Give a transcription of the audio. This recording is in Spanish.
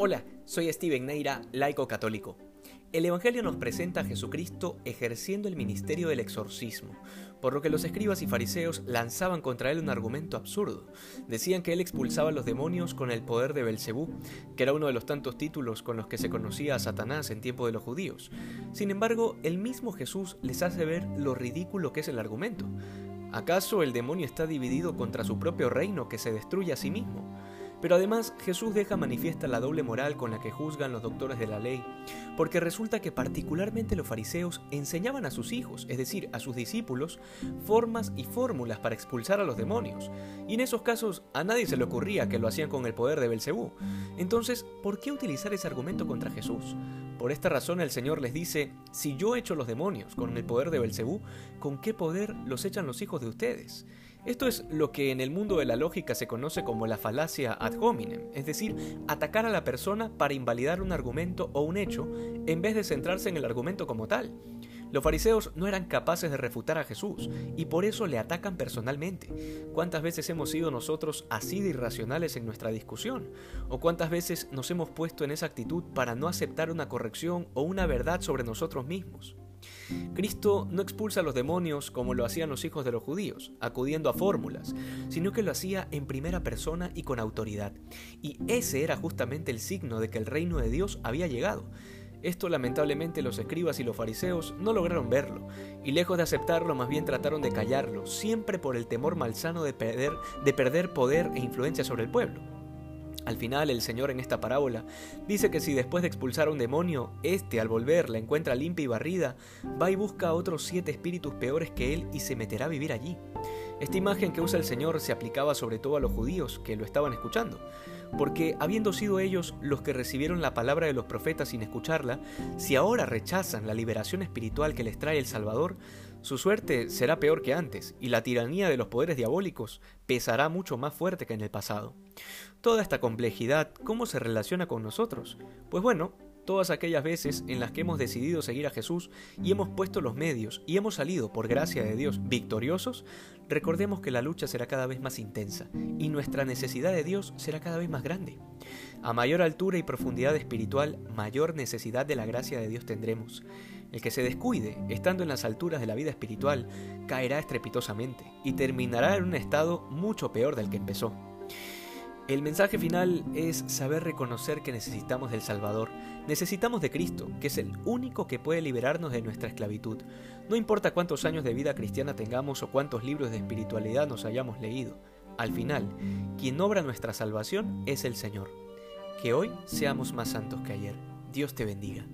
Hola, soy Steven Neira, laico católico. El Evangelio nos presenta a Jesucristo ejerciendo el ministerio del exorcismo, por lo que los escribas y fariseos lanzaban contra él un argumento absurdo. Decían que él expulsaba a los demonios con el poder de Belcebú, que era uno de los tantos títulos con los que se conocía a Satanás en tiempo de los judíos. Sin embargo, el mismo Jesús les hace ver lo ridículo que es el argumento. ¿Acaso el demonio está dividido contra su propio reino que se destruye a sí mismo? Pero además Jesús deja manifiesta la doble moral con la que juzgan los doctores de la ley, porque resulta que particularmente los fariseos enseñaban a sus hijos, es decir, a sus discípulos, formas y fórmulas para expulsar a los demonios, y en esos casos a nadie se le ocurría que lo hacían con el poder de Belcebú. Entonces, ¿por qué utilizar ese argumento contra Jesús? Por esta razón el Señor les dice, si yo echo los demonios con el poder de Belcebú, ¿con qué poder los echan los hijos de ustedes? Esto es lo que en el mundo de la lógica se conoce como la falacia ad hominem, es decir, atacar a la persona para invalidar un argumento o un hecho en vez de centrarse en el argumento como tal. Los fariseos no eran capaces de refutar a Jesús y por eso le atacan personalmente. ¿Cuántas veces hemos sido nosotros así de irracionales en nuestra discusión? ¿O cuántas veces nos hemos puesto en esa actitud para no aceptar una corrección o una verdad sobre nosotros mismos? Cristo no expulsa a los demonios como lo hacían los hijos de los judíos, acudiendo a fórmulas, sino que lo hacía en primera persona y con autoridad. Y ese era justamente el signo de que el reino de Dios había llegado. Esto lamentablemente los escribas y los fariseos no lograron verlo, y lejos de aceptarlo más bien trataron de callarlo, siempre por el temor malsano de perder, de perder poder e influencia sobre el pueblo. Al final, el Señor en esta parábola dice que si después de expulsar a un demonio, éste al volver la encuentra limpia y barrida, va y busca a otros siete espíritus peores que él y se meterá a vivir allí. Esta imagen que usa el Señor se aplicaba sobre todo a los judíos que lo estaban escuchando, porque habiendo sido ellos los que recibieron la palabra de los profetas sin escucharla, si ahora rechazan la liberación espiritual que les trae el Salvador, su suerte será peor que antes, y la tiranía de los poderes diabólicos pesará mucho más fuerte que en el pasado. Toda esta complejidad, ¿cómo se relaciona con nosotros? Pues bueno, todas aquellas veces en las que hemos decidido seguir a Jesús y hemos puesto los medios y hemos salido, por gracia de Dios, victoriosos, recordemos que la lucha será cada vez más intensa y nuestra necesidad de Dios será cada vez más grande. A mayor altura y profundidad espiritual, mayor necesidad de la gracia de Dios tendremos. El que se descuide, estando en las alturas de la vida espiritual, caerá estrepitosamente y terminará en un estado mucho peor del que empezó. El mensaje final es saber reconocer que necesitamos del Salvador, necesitamos de Cristo, que es el único que puede liberarnos de nuestra esclavitud. No importa cuántos años de vida cristiana tengamos o cuántos libros de espiritualidad nos hayamos leído, al final, quien obra nuestra salvación es el Señor. Que hoy seamos más santos que ayer. Dios te bendiga.